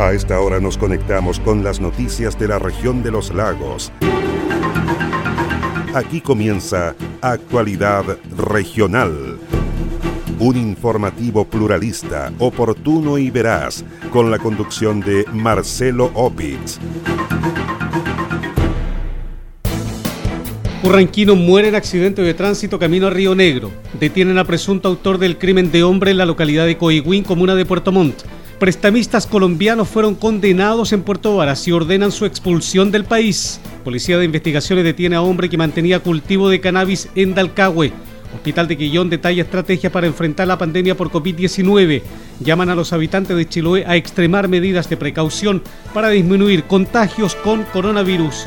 A esta hora nos conectamos con las noticias de la región de los lagos. Aquí comienza Actualidad Regional. Un informativo pluralista, oportuno y veraz, con la conducción de Marcelo Opitz. Urranquino muere en accidente de tránsito camino a Río Negro. Detienen a presunto autor del crimen de hombre en la localidad de Coigüín, comuna de Puerto Montt. Prestamistas colombianos fueron condenados en Puerto Varas y ordenan su expulsión del país. Policía de Investigaciones detiene a hombre que mantenía cultivo de cannabis en Dalcahue. Hospital de Quillón detalla estrategia para enfrentar la pandemia por COVID-19. Llaman a los habitantes de Chiloé a extremar medidas de precaución para disminuir contagios con coronavirus.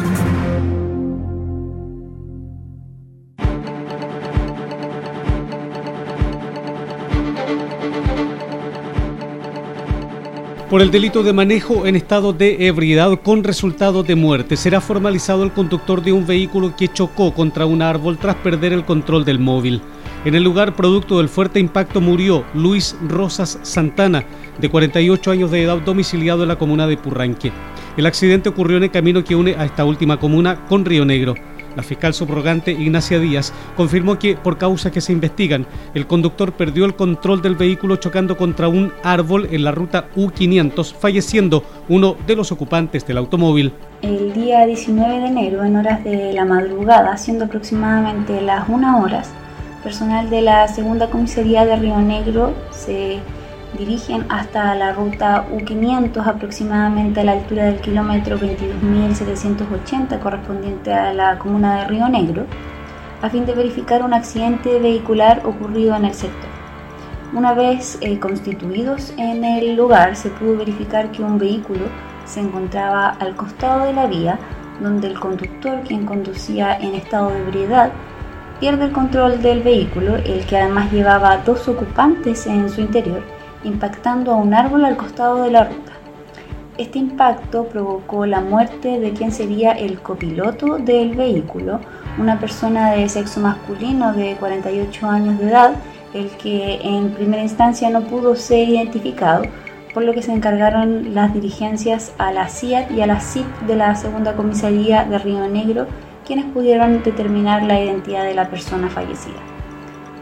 Por el delito de manejo en estado de ebriedad con resultado de muerte. Será formalizado el conductor de un vehículo que chocó contra un árbol tras perder el control del móvil. En el lugar, producto del fuerte impacto, murió Luis Rosas Santana, de 48 años de edad, domiciliado en la comuna de Purranque. El accidente ocurrió en el camino que une a esta última comuna con Río Negro. La fiscal subrogante Ignacia Díaz confirmó que, por causas que se investigan, el conductor perdió el control del vehículo chocando contra un árbol en la ruta U500, falleciendo uno de los ocupantes del automóvil. El día 19 de enero, en horas de la madrugada, siendo aproximadamente las 1 horas, personal de la segunda comisaría de Río Negro se dirigen hasta la ruta U500 aproximadamente a la altura del kilómetro 22.780 correspondiente a la comuna de Río Negro, a fin de verificar un accidente vehicular ocurrido en el sector. Una vez eh, constituidos en el lugar, se pudo verificar que un vehículo se encontraba al costado de la vía, donde el conductor, quien conducía en estado de ebriedad, pierde el control del vehículo, el que además llevaba dos ocupantes en su interior, impactando a un árbol al costado de la ruta. Este impacto provocó la muerte de quien sería el copiloto del vehículo, una persona de sexo masculino de 48 años de edad, el que en primera instancia no pudo ser identificado, por lo que se encargaron las dirigencias a la CIAT y a la CIP de la segunda comisaría de Río Negro, quienes pudieron determinar la identidad de la persona fallecida.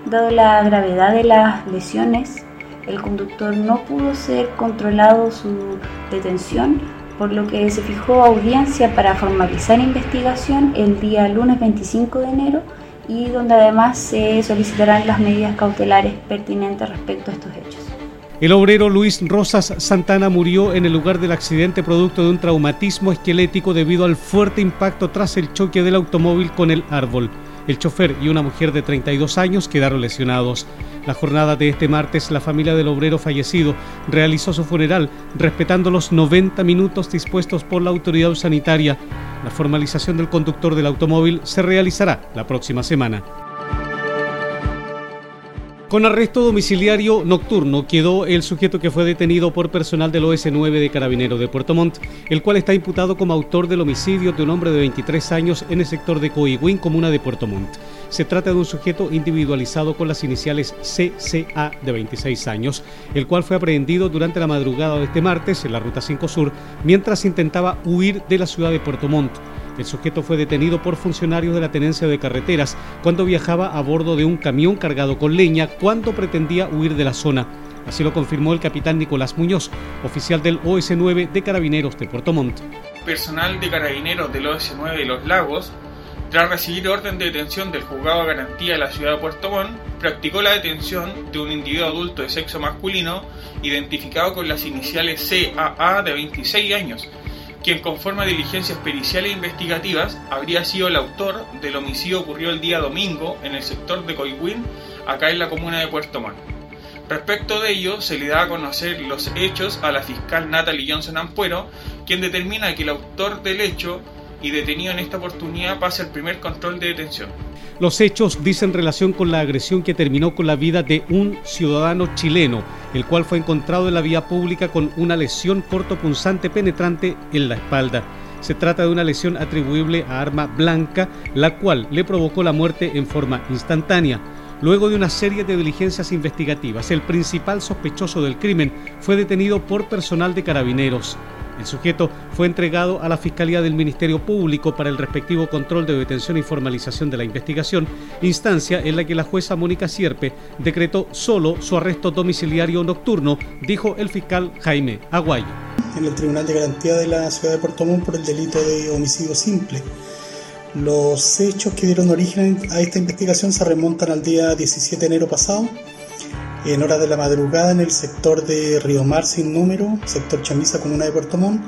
Dado la gravedad de las lesiones, el conductor no pudo ser controlado su detención, por lo que se fijó audiencia para formalizar investigación el día lunes 25 de enero y donde además se solicitarán las medidas cautelares pertinentes respecto a estos hechos. El obrero Luis Rosas Santana murió en el lugar del accidente producto de un traumatismo esquelético debido al fuerte impacto tras el choque del automóvil con el árbol. El chofer y una mujer de 32 años quedaron lesionados. La jornada de este martes, la familia del obrero fallecido realizó su funeral respetando los 90 minutos dispuestos por la autoridad sanitaria. La formalización del conductor del automóvil se realizará la próxima semana. Con arresto domiciliario nocturno quedó el sujeto que fue detenido por personal del OS9 de Carabinero de Puerto Montt, el cual está imputado como autor del homicidio de un hombre de 23 años en el sector de Coigüín, comuna de Puerto Montt. Se trata de un sujeto individualizado con las iniciales CCA de 26 años, el cual fue aprehendido durante la madrugada de este martes en la Ruta 5 Sur mientras intentaba huir de la ciudad de Puerto Montt. El sujeto fue detenido por funcionarios de la Tenencia de Carreteras cuando viajaba a bordo de un camión cargado con leña cuando pretendía huir de la zona. Así lo confirmó el capitán Nicolás Muñoz, oficial del OS9 de Carabineros de Puerto Montt. Personal de Carabineros del OS9 de Los Lagos, tras recibir orden de detención del juzgado de garantía de la ciudad de Puerto Montt, practicó la detención de un individuo adulto de sexo masculino identificado con las iniciales CAA de 26 años, quien con forma de diligencias periciales e investigativas habría sido el autor del homicidio ocurrido el día domingo en el sector de Coihuín, acá en la comuna de Puerto Montt. Respecto de ello, se le da a conocer los hechos a la fiscal Natalie Johnson Ampuero, quien determina que el autor del hecho y detenido en esta oportunidad pasa el primer control de detención. Los hechos dicen relación con la agresión que terminó con la vida de un ciudadano chileno, el cual fue encontrado en la vía pública con una lesión cortopunzante penetrante en la espalda. Se trata de una lesión atribuible a arma blanca, la cual le provocó la muerte en forma instantánea. Luego de una serie de diligencias investigativas, el principal sospechoso del crimen fue detenido por personal de carabineros. El sujeto fue entregado a la Fiscalía del Ministerio Público para el respectivo control de detención y formalización de la investigación, instancia en la que la jueza Mónica Sierpe decretó solo su arresto domiciliario nocturno, dijo el fiscal Jaime Aguayo. En el Tribunal de Garantía de la Ciudad de Puerto Montt por el delito de homicidio simple. Los hechos que dieron origen a esta investigación se remontan al día 17 de enero pasado, en horas de la madrugada en el sector de Río Mar sin número, sector Chamisa, comuna de Puerto Montt,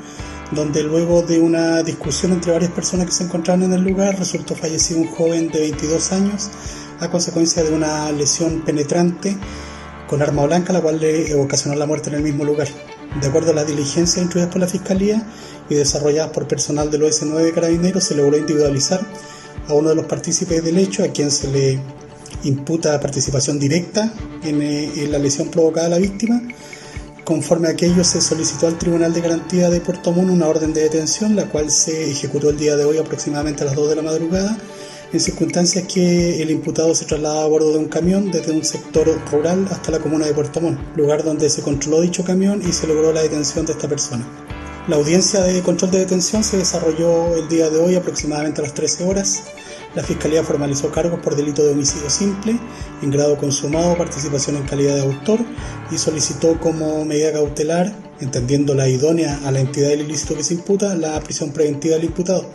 donde luego de una discusión entre varias personas que se encontraban en el lugar, resultó fallecido un joven de 22 años a consecuencia de una lesión penetrante con arma blanca, la cual le ocasionó la muerte en el mismo lugar. De acuerdo a las diligencias instruidas por la Fiscalía y desarrolladas por personal del OS9 de Carabineros, se logró individualizar a uno de los partícipes del hecho, a quien se le imputa participación directa eh, en, la lesión provocada a la víctima. Conforme a aquello se solicitó al Tribunal de Garantía de Puerto Montt una orden de detención, la cual se ejecutó el día de hoy aproximadamente a las 2 de la madrugada, en circunstancias que el imputado se trasladaba a bordo de un camión desde un sector rural hasta la comuna de Puerto Montt, lugar donde se controló dicho camión y se logró la detención de esta persona. La audiencia de control de detención se desarrolló el día de hoy aproximadamente a las 13 horas la Fiscalía formalizó cargos por delito de homicidio simple, en grado consumado, participación en calidad de autor y solicitó como medida cautelar, entendiendo la idónea a la entidad del ilícito que se imputa, la prisión preventiva del imputado.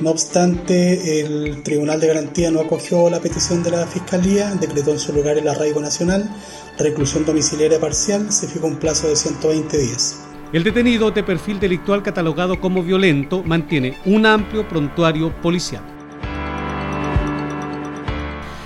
No obstante, el Tribunal de Garantía no acogió la petición de la Fiscalía, decretó en su lugar el arraigo nacional, reclusión domiciliaria parcial, se fijó un plazo de 120 días. El detenido de perfil delictual catalogado como violento mantiene un amplio prontuario policial.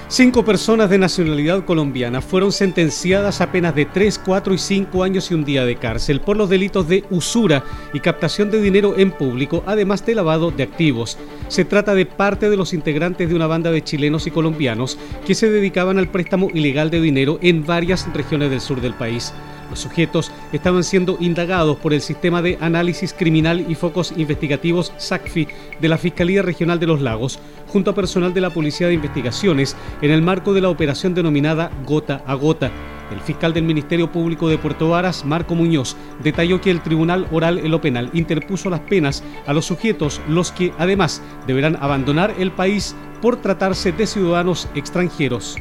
Cinco personas de nacionalidad colombiana fueron sentenciadas a penas de 3, 4 y 5 años y un día de cárcel por los delitos de usura y captación de dinero en público, además de lavado de activos. Se trata de parte de los integrantes de una banda de chilenos y colombianos que se dedicaban al préstamo ilegal de dinero en varias regiones del sur del país. Los sujetos estaban siendo indagados por el Sistema de Análisis Criminal y Focos Investigativos SACFI de la Fiscalía Regional de los Lagos, junto a personal de la Policía de Investigaciones, en el marco de la operación denominada Gota a Gota. El fiscal del Ministerio Público de Puerto Varas, Marco Muñoz, detalló que el Tribunal Oral en lo Penal interpuso las penas a los sujetos, los que además deberán abandonar el país por tratarse de ciudadanos extranjeros.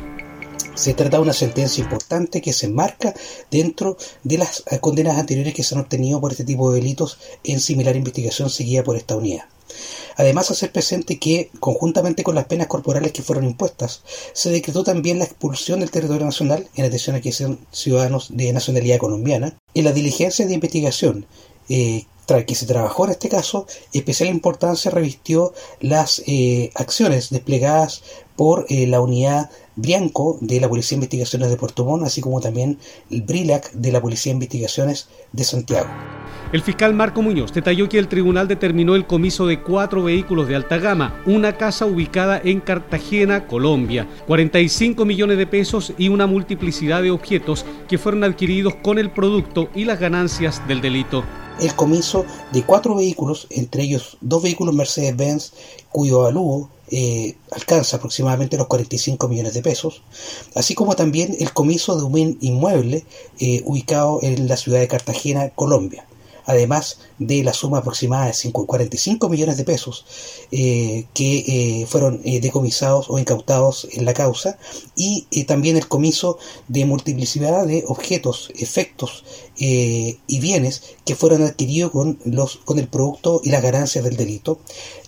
Se trata de una sentencia importante que se enmarca dentro de las eh, condenas anteriores que se han obtenido por este tipo de delitos en similar investigación seguida por esta unidad. Además, hacer presente que, conjuntamente con las penas corporales que fueron impuestas, se decretó también la expulsión del territorio nacional, en atención a que sean ciudadanos de nacionalidad colombiana, en la diligencia de investigación eh, que se trabajó en este caso, especial importancia revistió las eh, acciones desplegadas por eh, la unidad Brianco de la Policía de Investigaciones de Puerto Montt, así como también el BRILAC de la Policía de Investigaciones de Santiago. El fiscal Marco Muñoz detalló que el tribunal determinó el comiso de cuatro vehículos de alta gama, una casa ubicada en Cartagena, Colombia, 45 millones de pesos y una multiplicidad de objetos que fueron adquiridos con el producto y las ganancias del delito el comiso de cuatro vehículos, entre ellos dos vehículos Mercedes-Benz, cuyo avalúo eh, alcanza aproximadamente los 45 millones de pesos, así como también el comiso de un inmueble eh, ubicado en la ciudad de Cartagena, Colombia además de la suma aproximada de 45 millones de pesos eh, que eh, fueron eh, decomisados o incautados en la causa y también el comiso de multiplicidad de objetos, efectos y bienes que fueron adquiridos con, los, con el producto y las ganancias del delito,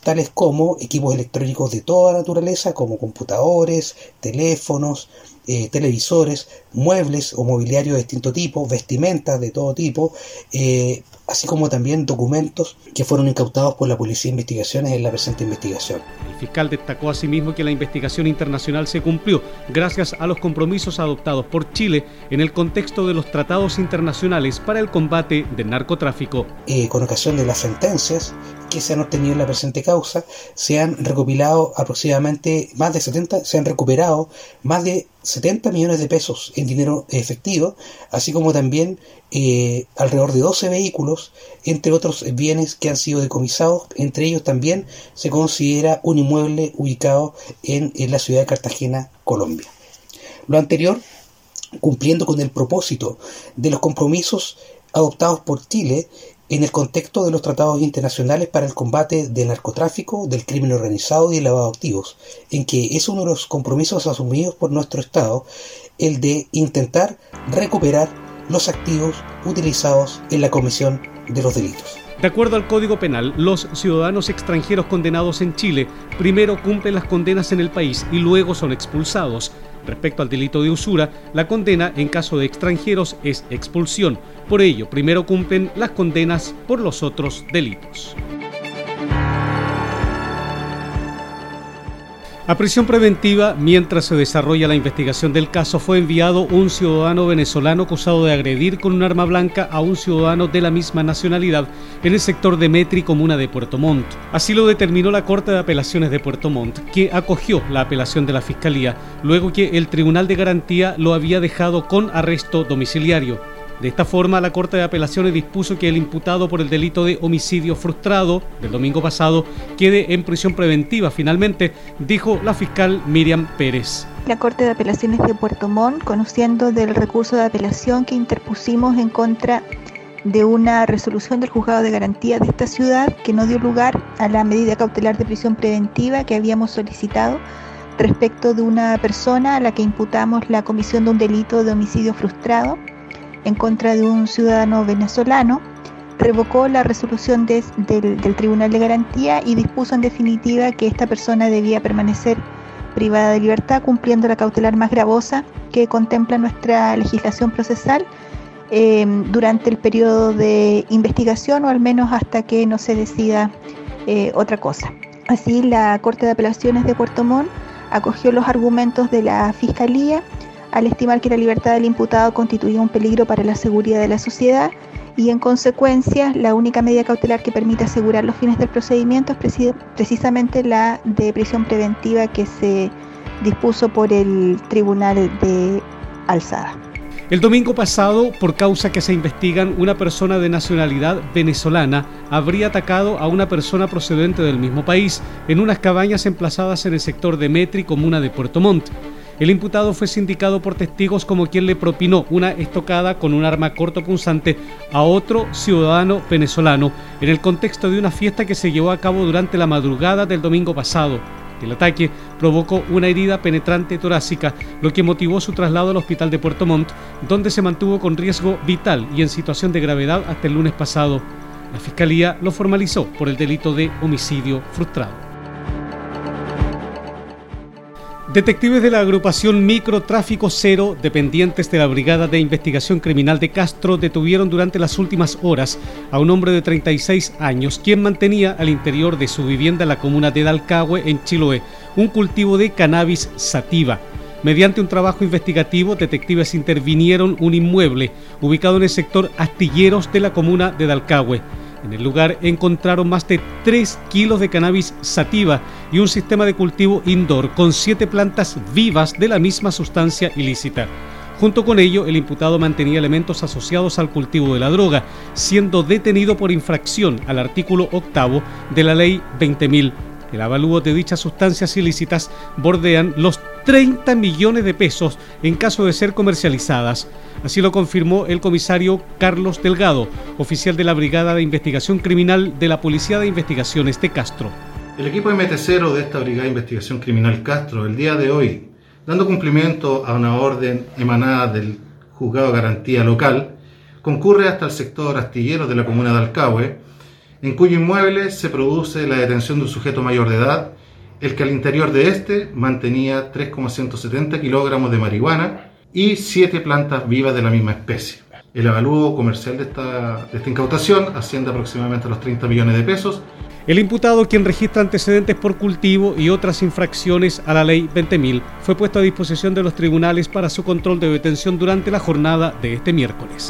tales como equipos electrónicos de toda naturaleza, como computadores, teléfonos, eh, televisores, muebles o mobiliario de distinto tipo, vestimentas de todo tipo, eh, así como también documentos que fueron incautados por la Policía de Investigaciones en la presente investigación. El fiscal destacó asimismo que la investigación internacional se cumplió gracias a los compromisos adoptados por Chile en el contexto de los tratados internacionales para el combate del narcotráfico. Eh, con ocasión de las sentencias que se han obtenido en la presente causa, se han recopilado aproximadamente más de 70, se han recuperado más de 70 millones de pesos en dinero efectivo, así como también eh, alrededor de 12 vehículos, entre otros bienes que han sido decomisados, entre ellos también se considera un inmueble ubicado en, en la ciudad de Cartagena, Colombia. Lo anterior cumpliendo con el propósito de los compromisos adoptados por Chile en el contexto de los tratados internacionales para el combate del narcotráfico, del crimen organizado y el lavado de activos, en que es uno de los compromisos asumidos por nuestro Estado el de intentar recuperar los activos utilizados en la comisión de los delitos. De acuerdo al Código Penal, los ciudadanos extranjeros condenados en Chile primero cumplen las condenas en el país y luego son expulsados. Respecto al delito de usura, la condena en caso de extranjeros es expulsión. Por ello, primero cumplen las condenas por los otros delitos. A prisión preventiva, mientras se desarrolla la investigación del caso, fue enviado un ciudadano venezolano acusado de agredir con un arma blanca a un ciudadano de la misma nacionalidad en el sector de Metri, comuna de Puerto Montt. Así lo determinó la Corte de Apelaciones de Puerto Montt, que acogió la apelación de la Fiscalía, luego que el Tribunal de Garantía lo había dejado con arresto domiciliario. De esta forma, la Corte de Apelaciones dispuso que el imputado por el delito de homicidio frustrado del domingo pasado quede en prisión preventiva. Finalmente, dijo la fiscal Miriam Pérez. La Corte de Apelaciones de Puerto Montt, conociendo del recurso de apelación que interpusimos en contra de una resolución del juzgado de garantía de esta ciudad que no dio lugar a la medida cautelar de prisión preventiva que habíamos solicitado respecto de una persona a la que imputamos la comisión de un delito de homicidio frustrado en contra de un ciudadano venezolano, revocó la resolución del, Tribunal de Garantía y dispuso en definitiva que esta persona debía permanecer privada de libertad cumpliendo la cautelar más gravosa que contempla nuestra legislación procesal em, durante el periodo de investigación o al menos hasta que no se decida eh, otra cosa. Así, la Corte de Apelaciones de Puerto Montt acogió los argumentos de la Fiscalía al estimar que la libertad del imputado constituía un peligro para la seguridad de la sociedad y en consecuencia la única medida cautelar que permite asegurar los fines del procedimiento es precisamente la de prisión preventiva que se dispuso por el Tribunal de Alzada. El domingo pasado, por causa que se investigan, una persona de nacionalidad venezolana habría atacado a una persona procedente del mismo país en unas cabañas emplazadas en el sector de Metri, comuna de Puerto Montt. El imputado fue sindicado por testigos como quien le propinó una estocada con un arma cortopunzante a otro ciudadano venezolano en el contexto de una fiesta que se llevó a cabo durante la madrugada del domingo pasado. El ataque provocó una herida penetrante torácica, lo que motivó su traslado al hospital de Puerto Montt, donde se mantuvo con riesgo vital y en situación de gravedad hasta el lunes pasado. La fiscalía lo formalizó por el delito de homicidio frustrado. Detectives de la agrupación Microtráfico Cero, dependientes de la Brigada de Investigación Criminal de Castro, detuvieron durante las últimas horas a un hombre de 36 años, quien mantenía al interior de su vivienda en la comuna de Dalcahue, en Chiloé, un cultivo de cannabis sativa. Mediante un trabajo investigativo, detectives intervinieron un inmueble ubicado en el sector Astilleros de la comuna de Dalcahue. En el lugar encontraron más de 3 kilos de cannabis sativa y un sistema de cultivo indoor con 7 plantas vivas de la misma sustancia ilícita. Junto con ello, el imputado mantenía elementos asociados al cultivo de la droga, siendo detenido por infracción al artículo octavo de la ley 20.000 el avalúo de dichas sustancias ilícitas bordean los 30 millones de pesos en caso de ser comercializadas. Así lo confirmó el comisario Carlos Delgado, oficial de la Brigada de Investigación Criminal de la Policía de Investigaciones de Castro. El equipo MT0 de esta Brigada de Investigación Criminal Castro, el día de hoy, dando cumplimiento a una orden emanada del Juzgado de Garantía Local, concurre hasta el sector astillero de la comuna de Alcahue, en cuyo inmueble se produce la detención de un sujeto mayor de edad, el que al interior de este mantenía 3,170 kilogramos de marihuana y 7 plantas vivas de la misma especie. El avalúo comercial de esta, de esta incautación asciende aproximadamente a los 30 millones de pesos. El imputado, quien registra antecedentes por cultivo y otras infracciones a la ley 20.000, fue puesto a disposición de los tribunales para su control de detención durante la jornada de este miércoles.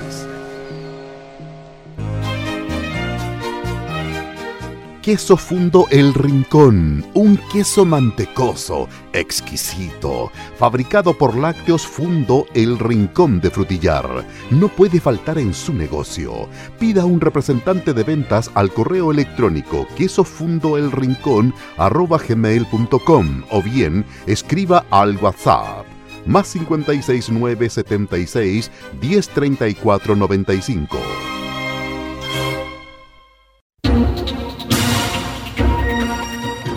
Queso Fundo El Rincón, un queso mantecoso, exquisito, fabricado por Lácteos Fundo El Rincón de Frutillar. No puede faltar en su negocio. Pida un representante de ventas al correo electrónico quesofundoelrincón@gmail.com o bien escriba al WhatsApp más 569 76 1034 95.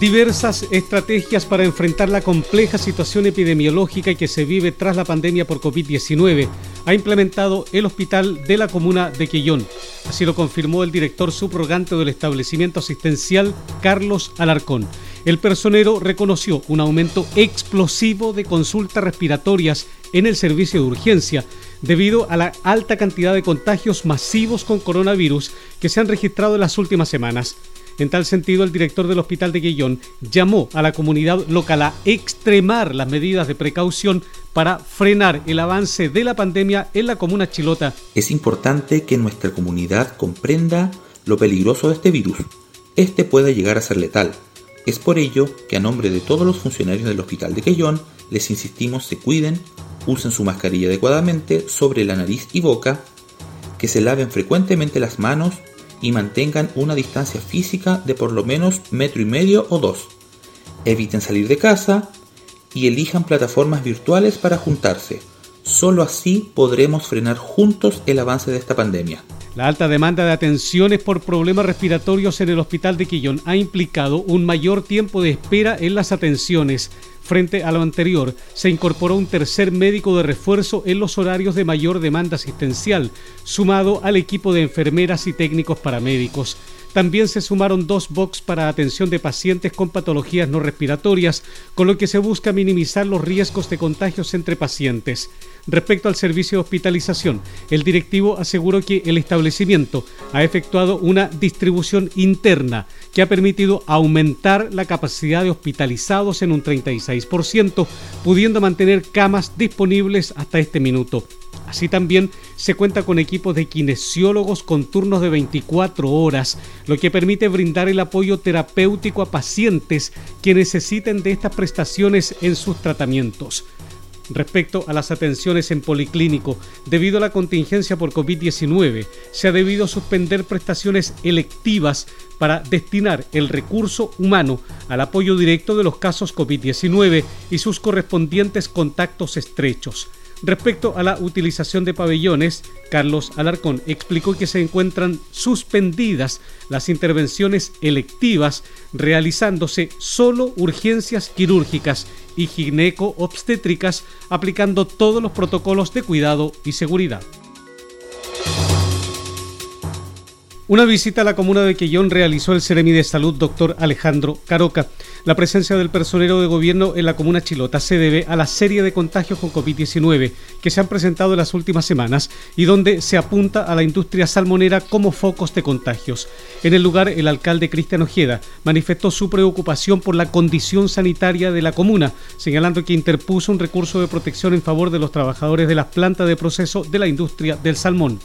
Diversas estrategias para enfrentar la compleja situación epidemiológica que se vive tras la pandemia por COVID-19 ha implementado el hospital de la comuna de Quillón. Así lo confirmó el director subrogante del establecimiento asistencial, Carlos Alarcón. El personero reconoció un aumento explosivo de consultas respiratorias en el servicio de urgencia debido a la alta cantidad de contagios masivos con coronavirus que se han registrado en las últimas semanas. En tal sentido, el director del Hospital de Guillón llamó a la comunidad local a extremar las medidas de precaución para frenar el avance de la pandemia en la comuna chilota. Es importante que nuestra comunidad comprenda lo peligroso de este virus. Este puede llegar a ser letal. Es por ello que a nombre de todos los funcionarios del Hospital de Quillón les insistimos se cuiden, usen su mascarilla adecuadamente sobre la nariz y boca, que se laven frecuentemente las manos y mantengan una distancia física de por lo menos metro y medio o dos. Eviten salir de casa y elijan plataformas virtuales para juntarse. Solo así podremos frenar juntos el avance de esta pandemia. La alta demanda de atenciones por problemas respiratorios en el hospital de Quillón ha implicado un mayor tiempo de espera en las atenciones, Frente a lo anterior, se incorporó un tercer médico de refuerzo en los horarios de mayor demanda asistencial, sumado al equipo de enfermeras y técnicos paramédicos. También se sumaron dos box para atención de pacientes con patologías no respiratorias, con lo que se busca minimizar los riesgos de contagios entre pacientes. Respecto al servicio de hospitalización, el directivo aseguró que el establecimiento ha efectuado una distribución interna que ha permitido aumentar la capacidad de hospitalizados en un 36%, pudiendo mantener camas disponibles hasta este minuto. Así también se cuenta con equipos de kinesiólogos con turnos de 24 horas, lo que permite brindar el apoyo terapéutico a pacientes que necesiten de estas prestaciones en sus tratamientos respecto a las atenciones en policlínico. Debido a la contingencia por COVID-19, se ha debido suspender prestaciones electivas para destinar el recurso humano al apoyo directo de los casos COVID-19 y sus correspondientes contactos estrechos. Respecto a la utilización de pabellones, Carlos Alarcón explicó que se encuentran suspendidas las intervenciones electivas, realizándose solo urgencias quirúrgicas y gineco-obstétricas, aplicando todos los protocolos de cuidado y seguridad. Una visita a la comuna de Quellón realizó el Ceremi de Salud doctor Alejandro Caroca. La presencia del personero de gobierno en la comuna chilota se debe a la serie de contagios con COVID-19 que se han presentado en las últimas semanas y donde se apunta a la industria salmonera como focos de contagios. En el lugar, el alcalde Cristian Ojeda manifestó su preocupación por la condición sanitaria de la comuna, señalando que interpuso un recurso de protección en favor de los trabajadores de las plantas de proceso de la industria del salmón.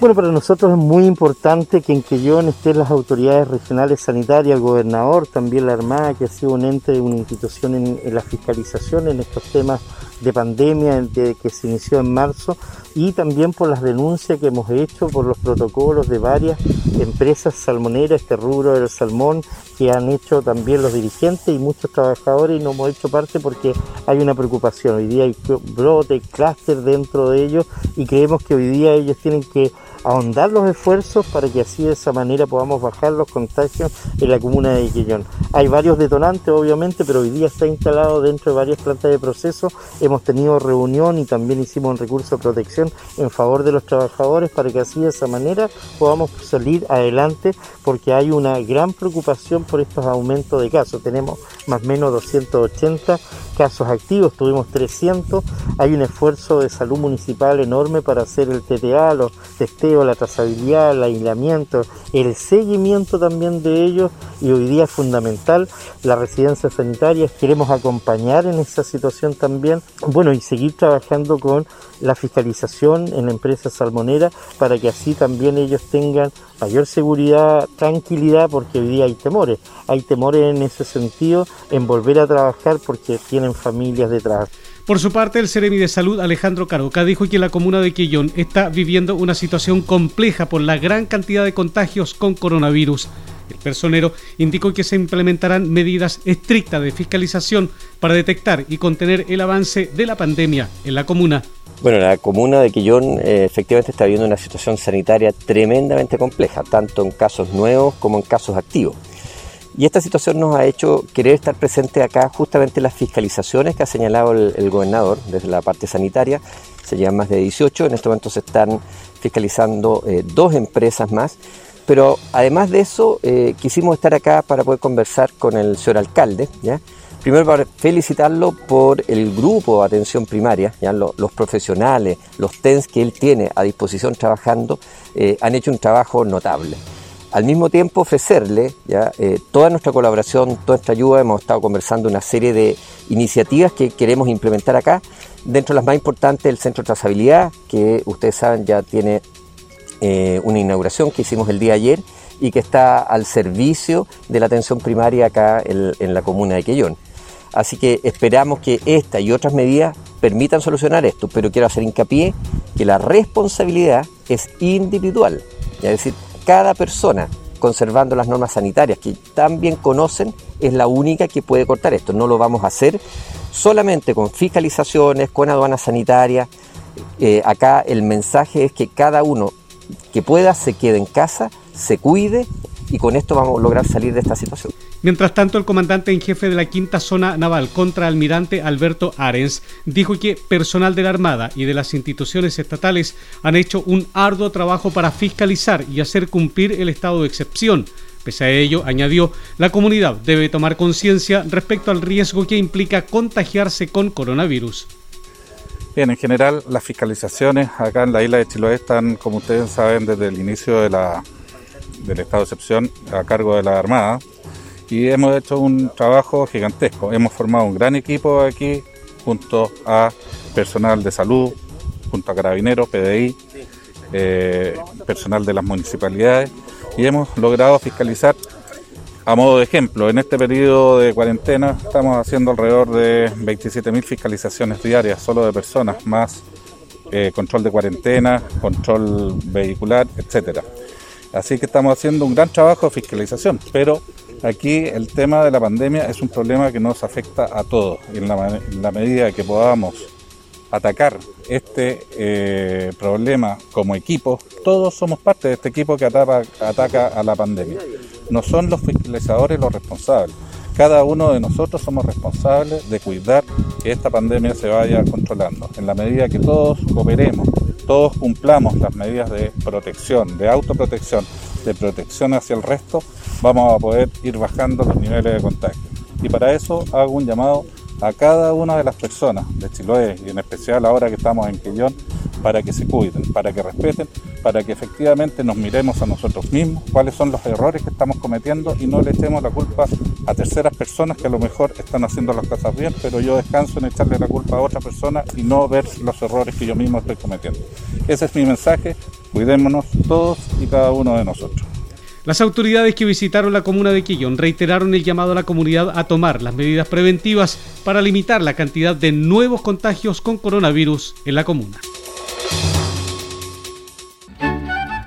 Bueno, para nosotros es muy importante que en Quellón estén las autoridades regionales sanitarias, el gobernador, también la Armada, que ha sido un ente, una institución en, la fiscalización en estos temas de pandemia de que se inició en marzo y también por las denuncias que hemos hecho por los protocolos de varias empresas salmoneras, este rubro del salmón, que han hecho también los dirigentes y muchos trabajadores y no hemos hecho parte porque hay una preocupación. Hoy día hay brote, clúster dentro de ellos y creemos que hoy día ellos tienen que ahondar los esfuerzos para que así de esa manera podamos bajar los contagios en la comuna de Iquillón. Hay varios detonantes obviamente, pero hoy día está instalado dentro de varias plantas de proceso. Hemos tenido reunión y también hicimos un recurso de protección en favor de los trabajadores para que así de esa manera podamos salir adelante porque hay una gran preocupación por estos aumentos de casos. Tenemos más o menos 280 casos activos, tuvimos 300. Hay un esfuerzo de salud municipal enorme para hacer el TTA, los testeos, la trazabilidad, el aislamiento, el seguimiento también de ellos y hoy día es fundamental la residencia sanitaria. Queremos acompañar en esa situación también, bueno, y seguir trabajando con la fiscalización en la empresa salmonera para que así también ellos tengan mayor seguridad, tranquilidad, porque hoy día hay temores. Hay temores en ese sentido en volver a trabajar porque tienen familias detrás. Por su parte, el Ceremi de Salud, Alejandro Caroca, dijo que la comuna de Quillón está viviendo una situación compleja por la gran cantidad de contagios con coronavirus. El personero indicó que se implementarán medidas estrictas de fiscalización para detectar y contener el avance de la pandemia en la comuna. Bueno, la comuna de Quillón eh, efectivamente está viviendo una situación sanitaria tremendamente compleja, tanto en casos nuevos como en casos activos. Y esta situación nos ha hecho querer estar presente acá justamente las fiscalizaciones que ha señalado el, gobernador desde la parte sanitaria. Se llevan más de 18, en este momento se están fiscalizando eh, dos empresas más. Pero además de eso, eh, quisimos estar acá para poder conversar con el señor alcalde. Primero para felicitarlo por el grupo de atención primaria, ¿ya? Los, profesionales, los TENS que él tiene a disposición trabajando, eh, han hecho un trabajo notable. Al mismo tiempo ofrecerle. Eh, toda nuestra colaboración, toda nuestra ayuda, hemos estado conversando una serie de iniciativas que queremos implementar acá, dentro de las más importantes el Centro de Trazabilidad, que ustedes saben ya tiene eh, una inauguración que hicimos el día ayer y que está al servicio de la atención primaria acá en la comuna de Quellón. Así que esperamos que esta y otras medidas permitan solucionar esto, pero quiero hacer hincapié que la responsabilidad es individual, es decir, cada persona conservando las normas sanitarias que también conocen es la única que puede cortar esto. No lo vamos a hacer solamente con fiscalizaciones, con aduanas sanitarias. Eh, acá el mensaje es que cada uno que pueda se quede en casa, se cuide y con esto vamos a lograr salir de esta situación. Mientras tanto, el comandante en jefe de la quinta zona naval, contraalmirante Alberto Arens, dijo que personal de la Armada y de las instituciones estatales han hecho un arduo trabajo para fiscalizar y hacer cumplir el estado de excepción. Pese a ello, añadió, la comunidad debe tomar conciencia respecto al riesgo que implica contagiarse con coronavirus. Bien, en general las fiscalizaciones acá en la isla de Chiloé están, como ustedes saben, desde el inicio de la, del estado de excepción a cargo de la Armada y hemos hecho un trabajo gigantesco. Hemos formado un gran equipo aquí junto a personal de salud, junto a carabineros, PDI, eh, personal de las municipalidades y hemos logrado fiscalizar a modo de ejemplo, en este periodo de cuarentena estamos haciendo alrededor de 27.000 fiscalizaciones diarias solo de personas, más eh, control de cuarentena, control vehicular, etcétera. Así que estamos haciendo un gran trabajo de fiscalización, pero aquí el tema de la pandemia es un problema que nos afecta a todos. Y en la, medida que podamos atacar este eh, problema como equipo, todos somos parte de este equipo que ataca a la pandemia no son los fiscalizadores los responsables. Cada uno de nosotros somos responsables de cuidar que esta pandemia se vaya controlando. En la medida que todos cooperemos, todos cumplamos las medidas de protección, de autoprotección, de protección hacia el resto, vamos a poder ir bajando los niveles de contagio. Y para eso hago un llamado a cada una de las personas de Chiloé y en especial ahora que estamos en Quillón para que se cuiden, para que respeten, para que efectivamente nos miremos a nosotros mismos, cuáles son los errores que estamos cometiendo y no le echemos la culpa a terceras personas que a lo mejor están haciendo las cosas bien, pero yo descanso en echarle la culpa a otra persona y no ver los errores que yo mismo estoy cometiendo. Ese es mi mensaje, cuidémonos todos y cada uno de nosotros. Las autoridades que visitaron la comuna de Quillón reiteraron el llamado a la comunidad a tomar las medidas preventivas para limitar la cantidad de nuevos contagios con coronavirus en la comuna.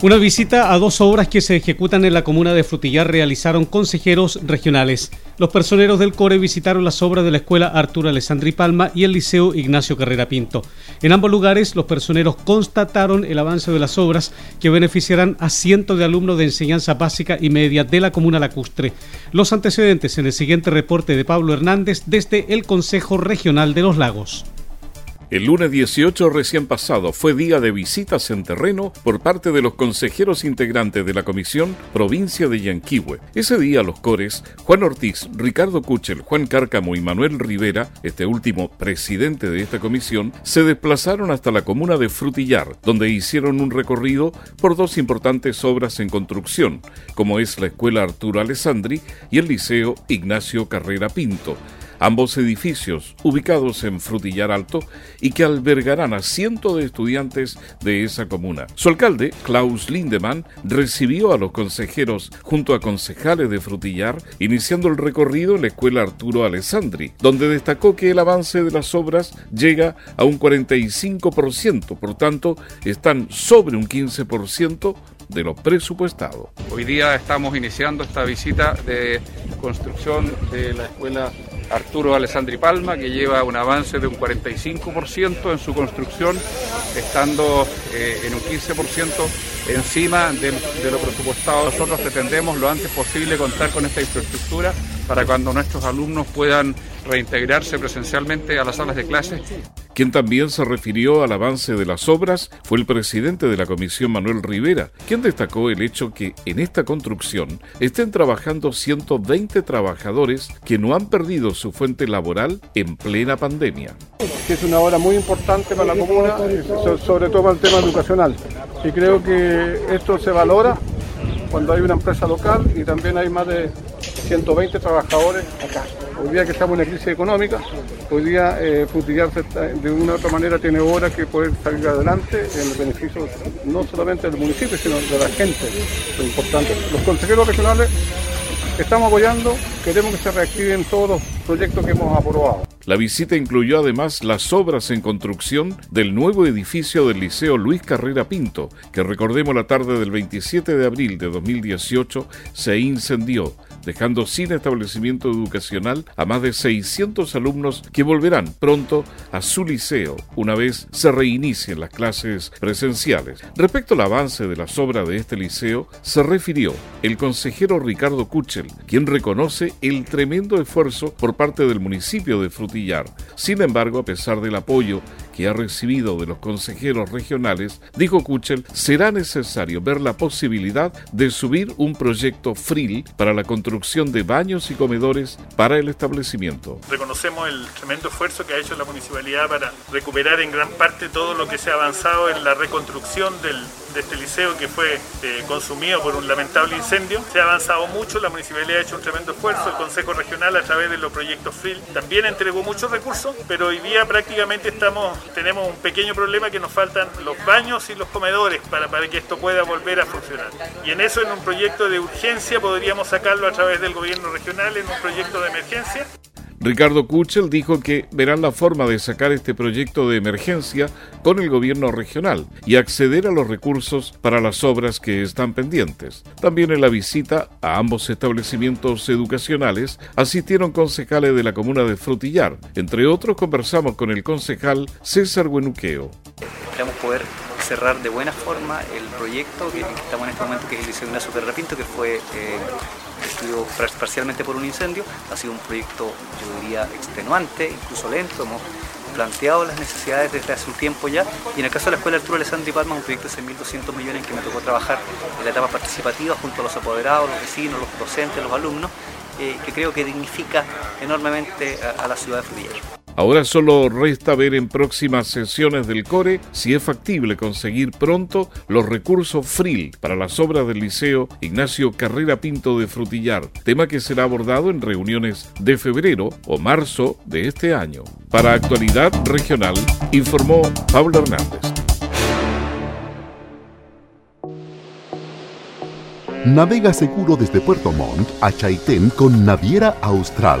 Una visita a dos obras que se ejecutan en la comuna de Frutillar realizaron consejeros regionales. Los personeros del CORE visitaron las obras de la Escuela Arturo Alessandri Palma y el Liceo Ignacio Carrera Pinto. En ambos lugares, los personeros constataron el avance de las obras que beneficiarán a cientos de alumnos de enseñanza básica y media de la comuna lacustre. Los antecedentes en el siguiente reporte de Pablo Hernández desde el Consejo Regional de los Lagos. El lunes 18 recién pasado fue día de visitas en terreno por parte de los consejeros integrantes de la Comisión Provincia de Yanquihue. Ese día los cores, Juan Ortiz, Ricardo Cuchel, Juan Cárcamo y Manuel Rivera, este último presidente de esta comisión, se desplazaron hasta la comuna de Frutillar, donde hicieron un recorrido por dos importantes obras en construcción, como es la Escuela Arturo Alessandri y el Liceo Ignacio Carrera Pinto ambos edificios ubicados en Frutillar Alto y que albergarán a cientos de estudiantes de esa comuna. Su alcalde, Klaus Lindemann, recibió a los consejeros junto a concejales de Frutillar, iniciando el recorrido en la Escuela Arturo Alessandri, donde destacó que el avance de las obras llega a un 45%, por tanto, están sobre un 15% de lo presupuestado. Hoy día estamos iniciando esta visita de construcción de la Escuela Arturo Alessandri Palma, que lleva un avance de un 45% en su construcción, estando eh, en un 15% encima de, de lo presupuestado. Nosotros pretendemos lo antes posible contar con esta infraestructura para cuando nuestros alumnos puedan reintegrarse presencialmente a las salas de clase. Quien también se refirió al avance de las obras fue el presidente de la comisión Manuel Rivera, quien destacó el hecho que en esta construcción estén trabajando 120 trabajadores que no han perdido su fuente laboral en plena pandemia. Es una obra muy importante para la comuna, sobre todo para el tema educacional. Y creo que esto se valora cuando hay una empresa local y también hay más de 120 trabajadores acá. Hoy día que estamos en una crisis económica, hoy día eh, de una u otra manera tiene obras que pueden salir adelante en beneficio no solamente del municipio, sino de la gente. Lo importante. Los consejeros regionales estamos apoyando, queremos que se reactiven todos los proyectos que hemos aprobado. La visita incluyó además las obras en construcción del nuevo edificio del Liceo Luis Carrera Pinto, que recordemos la tarde del 27 de abril de 2018 se incendió dejando sin establecimiento educacional a más de 600 alumnos que volverán pronto a su liceo una vez se reinicien las clases presenciales. Respecto al avance de las obras de este liceo, se refirió el consejero Ricardo Kuchel, quien reconoce el tremendo esfuerzo por parte del municipio de Frutillar. Sin embargo, a pesar del apoyo que ha recibido de los consejeros regionales, dijo Kuchel, será necesario ver la posibilidad de subir un proyecto FRIL para la construcción de baños y comedores para el establecimiento. Reconocemos el tremendo esfuerzo que ha hecho la municipalidad para recuperar en gran parte todo lo que se ha avanzado en la reconstrucción del, este liceo que fue eh, consumido por un lamentable incendio. Se ha avanzado mucho, la municipalidad ha hecho un tremendo esfuerzo, el Consejo Regional a través de los proyectos FRIL también entregó muchos recursos, pero hoy día prácticamente estamos, tenemos un pequeño problema que nos faltan los baños y los comedores para, para que esto pueda volver a funcionar. Y en eso, en un proyecto de urgencia, podríamos sacarlo a través del gobierno regional en un proyecto de emergencia Ricardo Kuchel dijo que verán la forma de sacar este proyecto de emergencia con el gobierno regional y acceder a los recursos para las obras que están pendientes. También en la visita a ambos establecimientos educacionales asistieron concejales de la comuna de Frutillar. Entre otros conversamos con el concejal César Buenuqueo. Cerrar de buena forma el proyecto que, estamos en este momento, que es el Liceo Ignacio Repinto, que fue eh, destruido parcialmente por un incendio. Ha sido un proyecto, yo diría, extenuante, incluso lento. Hemos planteado las necesidades desde hace un tiempo ya. Y en el caso de la Escuela Arturo Alessandri Palma, un proyecto de 6.200 millones que me tocó trabajar en la etapa participativa junto a los apoderados, los vecinos, los docentes, los alumnos, eh, que creo que dignifica enormemente a, a la ciudad de Frutillar. Ahora solo resta ver en próximas sesiones del CORE si es factible conseguir pronto los recursos FRIL para las obras del Liceo Ignacio Carrera Pinto de Frutillar, tema que será abordado en reuniones de febrero o marzo de este año. Para Actualidad Regional, informó Pablo Hernández. Navega seguro desde Puerto Montt a Chaitén con Naviera Austral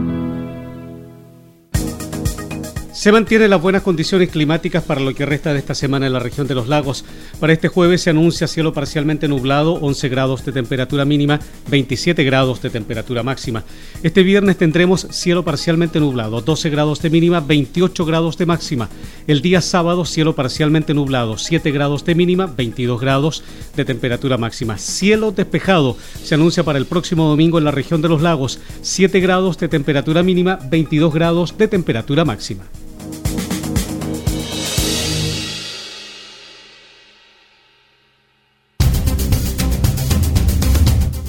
Se mantienen las buenas condiciones climáticas para lo que resta de esta semana en la región de los lagos. Para este jueves se anuncia cielo parcialmente nublado, 11 grados de temperatura mínima, 27 grados de temperatura máxima. Este viernes tendremos cielo parcialmente nublado, 12 grados de mínima, 28 grados de máxima. El día sábado cielo parcialmente nublado, 7 grados de mínima, 22 grados de temperatura máxima. Cielo despejado se anuncia para el próximo domingo en la región de los lagos, 7 grados de temperatura mínima, 22 grados de temperatura máxima.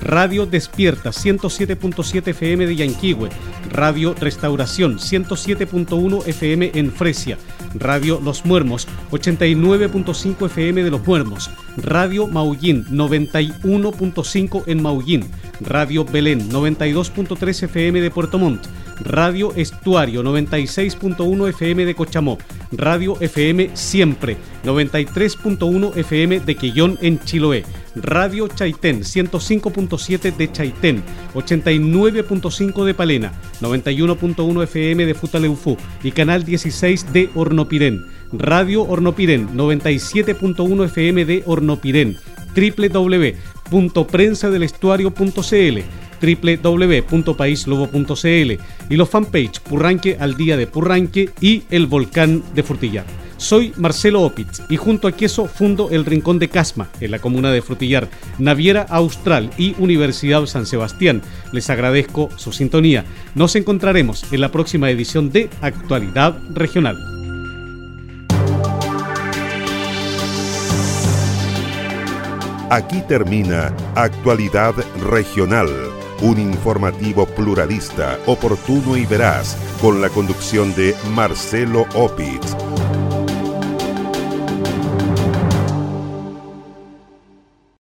Radio Despierta 107.7 FM de Yanquihue, Radio Restauración 107.1 FM en Fresia, Radio Los Muermos 89.5 FM de Los Muermos, Radio Maullín 91.5 en Maullín, Radio Belén 92.3 FM de Puerto Montt, Radio Estuario 96.1 FM de Cochamó, Radio FM Siempre 93.1 FM de Quillón en Chiloé, Radio Chaitén 105.7 de Chaitén, 89.5 de Palena, 91.1 FM de Futaleufú y Canal 16 de Hornopirén, Radio Hornopirén 97.1 FM de Hornopirén, www.prensadelestuario.cl www.paislobo.cl y los fanpage Purranque al día de Purranque y El Volcán de Frutillar. Soy Marcelo Opitz y junto a Queso fundo el Rincón de Casma en la comuna de Frutillar, Naviera Austral y Universidad San Sebastián. Les agradezco su sintonía. Nos encontraremos en la próxima edición de Actualidad Regional. Aquí termina Actualidad Regional un informativo pluralista, oportuno y veraz, con la conducción de Marcelo Opitz